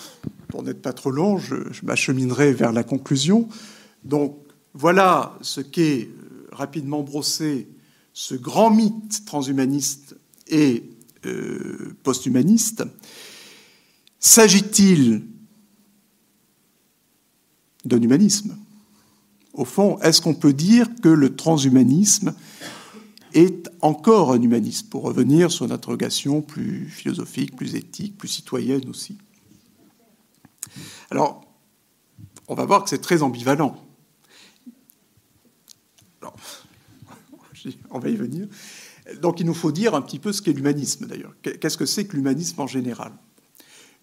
pour n'être pas trop long, je, m'acheminerai vers la conclusion. Donc, voilà ce qu'est euh, rapidement brossé ce grand mythe transhumaniste et euh, posthumaniste. S'agit-il d'un humanisme? Au fond, est-ce qu'on peut dire que le transhumanisme est encore un humanisme, pour revenir sur une interrogation plus philosophique, plus éthique, plus citoyenne aussi alors, on va voir que c'est très ambivalent. on va y venir. Donc il nous faut dire un petit peu ce qu'est l'humanisme d'ailleurs. Qu'est-ce que c'est que l'humanisme en général?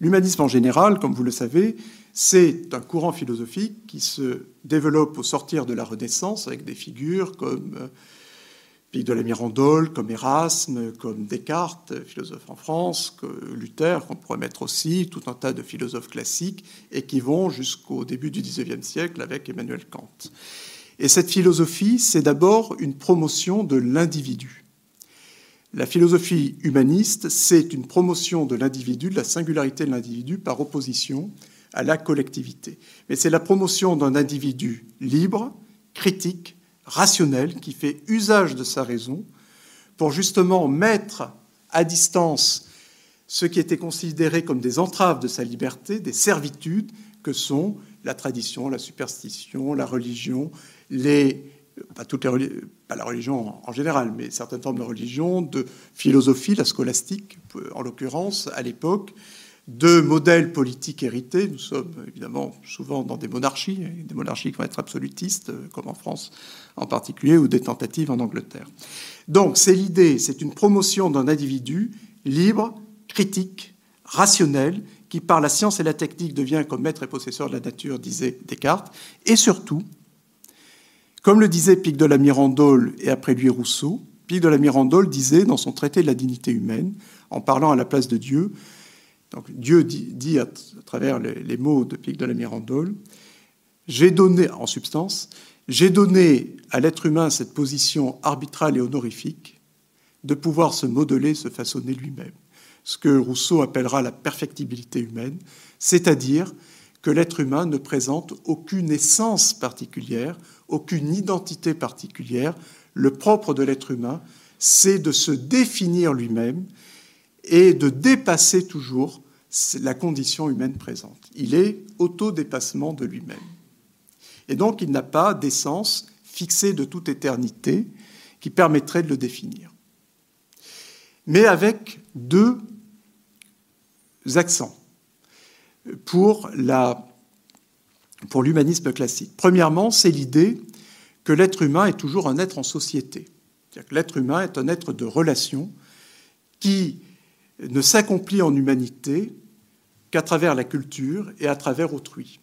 L'humanisme en général, comme vous le savez, c'est un courant philosophique qui se développe au sortir de la Renaissance avec des figures comme euh, de la Mirandole, comme Erasme, comme Descartes, philosophe en France, que Luther, qu'on pourrait mettre aussi, tout un tas de philosophes classiques, et qui vont jusqu'au début du XIXe siècle avec Emmanuel Kant. Et cette philosophie, c'est d'abord une promotion de l'individu. La philosophie humaniste, c'est une promotion de l'individu, de la singularité de l'individu par opposition à la collectivité. Mais c'est la promotion d'un individu libre, critique, rationnel, qui fait usage de sa raison pour justement mettre à distance ce qui était considéré comme des entraves de sa liberté, des servitudes que sont la tradition, la superstition, la religion, les, pas, toutes les, pas la religion en général, mais certaines formes de religion, de philosophie, la scolastique en l'occurrence à l'époque, de modèles politiques hérités. Nous sommes évidemment souvent dans des monarchies, des monarchies qui vont être absolutistes, comme en France en particulier, ou des tentatives en Angleterre. Donc c'est l'idée, c'est une promotion d'un individu libre, critique, rationnel, qui par la science et la technique devient comme maître et possesseur de la nature, disait Descartes, et surtout, comme le disait Pic de la Mirandole et après lui Rousseau, Pic de la Mirandole disait dans son traité de la dignité humaine, en parlant à la place de Dieu, donc Dieu dit, à, travers les, mots de Pic de la Mirandole, j'ai donné, en substance, j'ai donné à l'être humain cette position arbitrale et honorifique de pouvoir se modeler, se façonner lui-même. Ce que Rousseau appellera la perfectibilité humaine, c'est-à-dire que l'être humain ne présente aucune essence particulière, aucune identité particulière. Le propre de l'être humain, c'est de se définir lui-même et de dépasser toujours la condition humaine présente. Il est autodépassement de lui-même. Et donc il n'a pas d'essence fixée de toute éternité qui permettrait de le définir. Mais avec deux accents pour, l'humanisme classique. Premièrement, c'est l'idée que l'être humain est toujours un être en société. C'est-à-dire que l'être humain est un être de relation qui ne s'accomplit en humanité qu'à travers la culture et à travers autrui.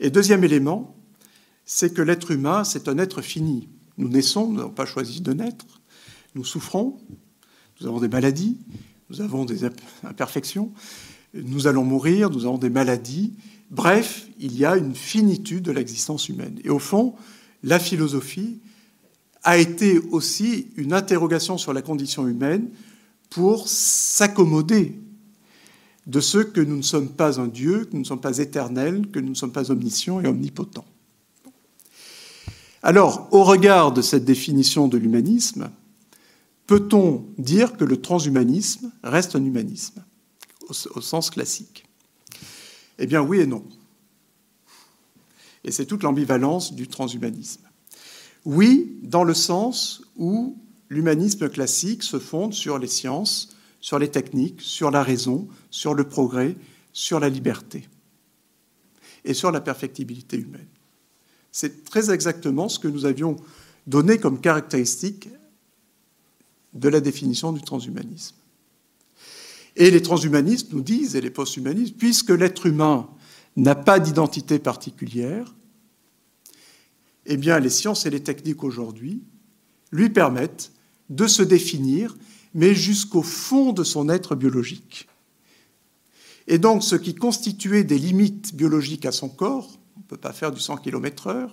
Et deuxième élément, c'est que l'être humain, c'est un être fini. Nous naissons, nous n'avons pas choisi de naître, nous souffrons, nous avons des maladies, nous avons des imperfections, nous allons mourir, nous avons des maladies. Bref, il y a une finitude de l'existence humaine. Et au fond, la philosophie a été aussi une interrogation sur la condition humaine pour s'accommoder de ce que nous ne sommes pas un Dieu, que nous ne sommes pas éternels, que nous ne sommes pas omniscients et omnipotents. Alors, au regard de cette définition de l'humanisme, peut-on dire que le transhumanisme reste un humanisme, au, sens classique? Eh bien oui et non. Et c'est toute l'ambivalence du transhumanisme. Oui, dans le sens où l'humanisme classique se fonde sur les sciences, sur les techniques, sur la raison, sur le progrès, sur la liberté et sur la perfectibilité humaine. C'est très exactement ce que nous avions donné comme caractéristique de la définition du transhumanisme. Et les transhumanistes nous disent, et les posthumanistes, puisque l'être humain n'a pas d'identité particulière, eh bien les sciences et les techniques aujourd'hui lui permettent de se définir, mais jusqu'au fond de son être biologique. Et donc ce qui constituait des limites biologiques à son corps, on ne peut pas faire du 100 km/h,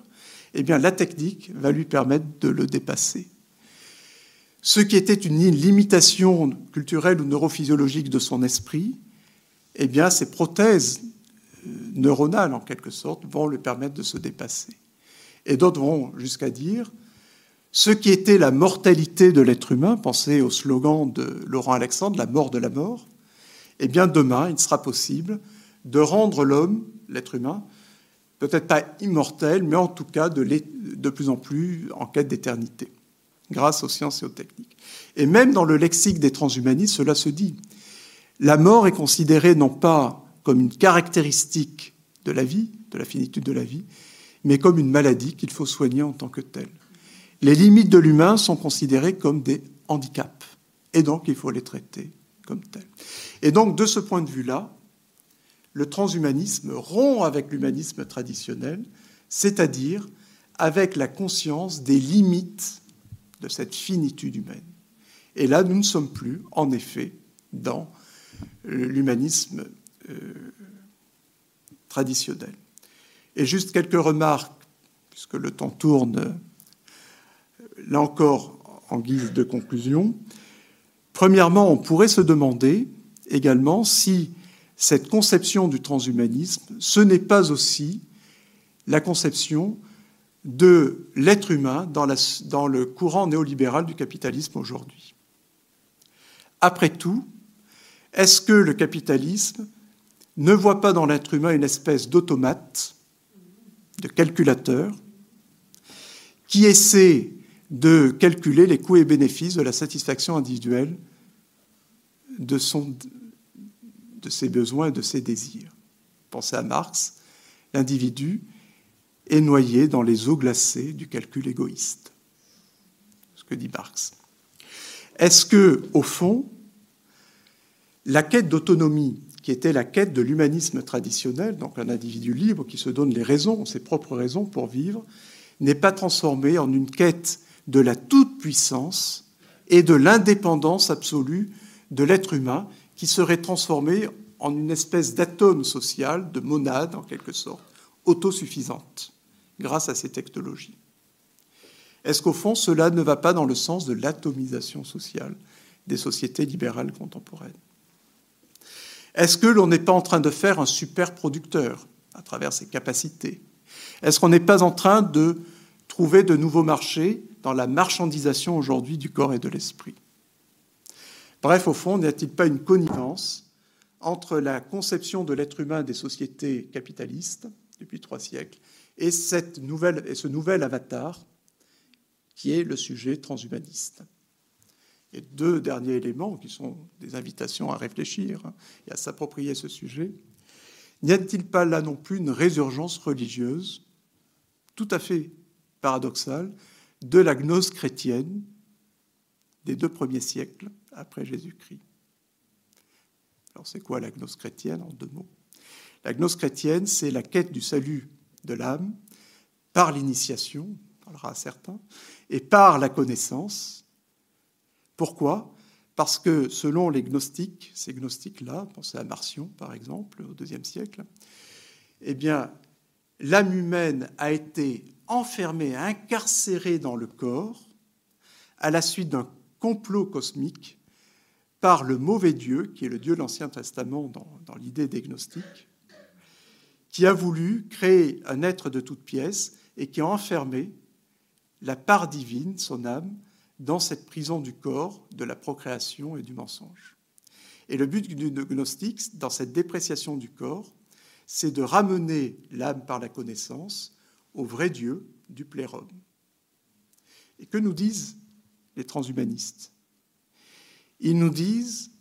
eh bien la technique va lui permettre de le dépasser. Ce qui était une limitation culturelle ou neurophysiologique de son esprit, eh bien ces prothèses euh, neuronales en quelque sorte vont lui permettre de se dépasser. Et d'autres vont jusqu'à dire ce qui était la mortalité de l'être humain, pensez au slogan de Laurent Alexandre, la mort de la mort, eh bien demain, il sera possible de rendre l'homme, l'être humain, peut-être pas immortel, mais en tout cas de, de plus en plus en quête d'éternité, grâce aux sciences et aux techniques. Et même dans le lexique des transhumanistes, cela se dit. La mort est considérée non pas comme une caractéristique de la vie, de la finitude de la vie, mais comme une maladie qu'il faut soigner en tant que telle. Les limites de l'humain sont considérées comme des handicaps, et donc il faut les traiter comme tels. Et donc de ce point de vue-là, le transhumanisme rompt avec l'humanisme traditionnel, c'est-à-dire avec la conscience des limites de cette finitude humaine. Et là, nous ne sommes plus, en effet, dans l'humanisme euh, traditionnel. Et juste quelques remarques, puisque le temps tourne, là encore, en guise de conclusion. Premièrement, on pourrait se demander également si cette conception du transhumanisme, ce n'est pas aussi la conception de l'être humain dans, le courant néolibéral du capitalisme aujourd'hui. Après tout, est-ce que le capitalisme ne voit pas dans l'être humain une espèce d'automate de calculateur qui essaie de calculer les coûts et bénéfices de la satisfaction individuelle de, son, de ses besoins et de ses désirs. Pensez à Marx, l'individu est noyé dans les eaux glacées du calcul égoïste. Ce que dit Marx. Est-ce que, au fond, la quête d'autonomie qui était la quête de l'humanisme traditionnel, donc un individu libre qui se donne les raisons, ses propres raisons pour vivre, n'est pas transformé en une quête de la toute-puissance et de l'indépendance absolue de l'être humain qui serait transformé en une espèce d'atome social, de monade en quelque sorte, autosuffisante, grâce à ces technologies. Est-ce qu'au fond, cela ne va pas dans le sens de l'atomisation sociale des sociétés libérales contemporaines? Est-ce que l'on n'est pas en train de faire un super producteur à travers ses capacités? Est-ce qu'on n'est pas en train de trouver de nouveaux marchés dans la marchandisation aujourd'hui du corps et de l'esprit? Bref, au fond, n'y a-t-il pas une connivence entre la conception de l'être humain des sociétés capitalistes depuis trois siècles et, ce nouvel avatar qui est le sujet transhumaniste? Et deux derniers éléments qui sont des invitations à réfléchir et à s'approprier ce sujet. N'y a-t-il pas là non plus une résurgence religieuse tout à fait paradoxale de la gnose chrétienne des deux premiers siècles après Jésus-Christ. Alors c'est quoi la gnose chrétienne en deux mots? La gnose chrétienne, c'est la quête du salut de l'âme par l'initiation, on parlera à certains, et par la connaissance, pourquoi? Parce que selon les gnostiques, ces gnostiques-là, pensez à Marcion par exemple au IIe siècle, eh bien, l'âme humaine a été enfermée, incarcérée dans le corps à la suite d'un complot cosmique par le mauvais Dieu, qui est le Dieu de l'Ancien Testament dans, dans l'idée des gnostiques, qui a voulu créer un être de toute pièce et qui a enfermé la part divine, son âme, dans cette prison du corps, de la procréation et du mensonge. Et le but du gnostique, dans cette dépréciation du corps, c'est de ramener l'âme par la connaissance au vrai Dieu du plérum. Et que nous disent les transhumanistes? Ils nous disent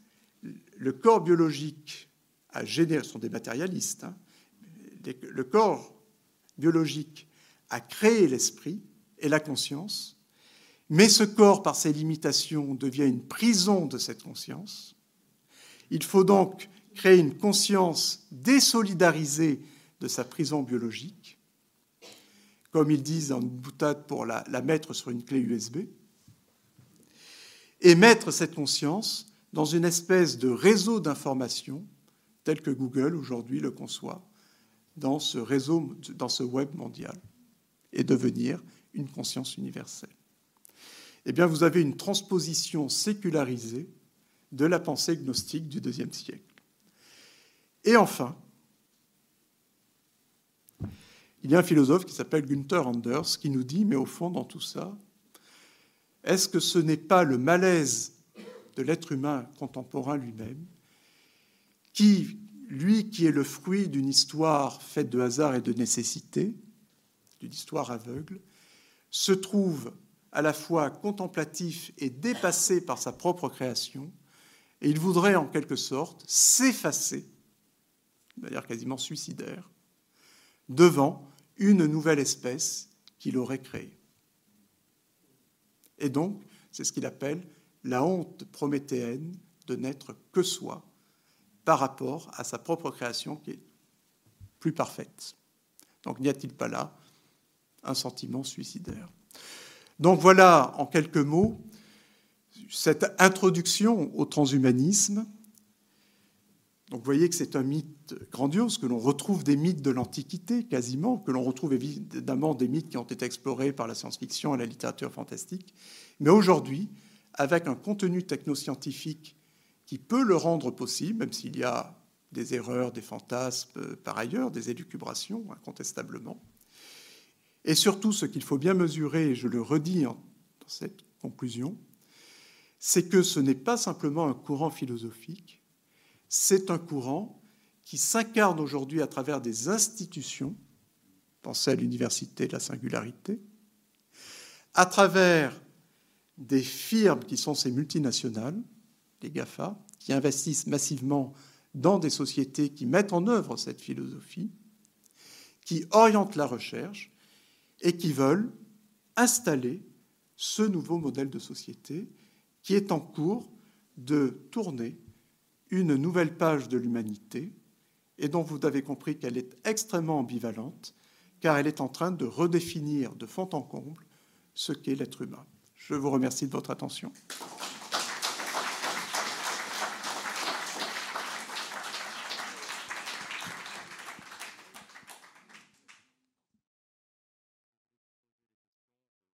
le corps biologique a généré, sont des matérialistes, hein, le corps biologique a créé l'esprit et la conscience, mais ce corps, par ses limitations, devient une prison de cette conscience. Il faut donc créer une conscience désolidarisée de sa prison biologique, comme ils disent dans une boutade pour la mettre sur une clé USB, et mettre cette conscience dans une espèce de réseau d'informations tel que Google aujourd'hui le conçoit dans ce réseau, dans ce web mondial, et devenir une conscience universelle. Eh bien, vous avez une transposition sécularisée de la pensée gnostique du IIe siècle. Et enfin, il y a un philosophe qui s'appelle Günther Anders qui nous dit, mais au fond, dans tout ça, est-ce que ce n'est pas le malaise de l'être humain contemporain lui-même qui, lui qui est le fruit d'une histoire faite de hasard et de nécessité, d'une histoire aveugle, se trouve à la fois contemplatif et dépassé par sa propre création, et il voudrait en quelque sorte s'effacer, de manière quasiment suicidaire, devant une nouvelle espèce qu'il aurait créée? Et donc, c'est ce qu'il appelle la honte prométhéenne de n'être que soi par rapport à sa propre création qui est plus parfaite. Donc n'y a-t-il pas là un sentiment suicidaire? Donc voilà, en quelques mots, cette introduction au transhumanisme. Donc vous voyez que c'est un mythe grandiose, que l'on retrouve des mythes de l'Antiquité quasiment, que l'on retrouve évidemment des mythes qui ont été explorés par la science-fiction et la littérature fantastique. Mais aujourd'hui, avec un contenu technoscientifique qui peut le rendre possible, même s'il y a des erreurs, des fantasmes par ailleurs, des élucubrations, incontestablement. Et surtout, ce qu'il faut bien mesurer, et je le redis dans cette conclusion, c'est que ce n'est pas simplement un courant philosophique, c'est un courant qui s'incarne aujourd'hui à travers des institutions, pensez à l'université de la singularité, à travers des firmes qui sont ces multinationales, les GAFA, qui investissent massivement dans des sociétés qui mettent en œuvre cette philosophie, qui orientent la recherche et qui veulent installer ce nouveau modèle de société qui est en cours de tourner une nouvelle page de l'humanité et dont vous avez compris qu'elle est extrêmement ambivalente car elle est en train de redéfinir de fond en comble ce qu'est l'être humain. Je vous remercie de votre attention.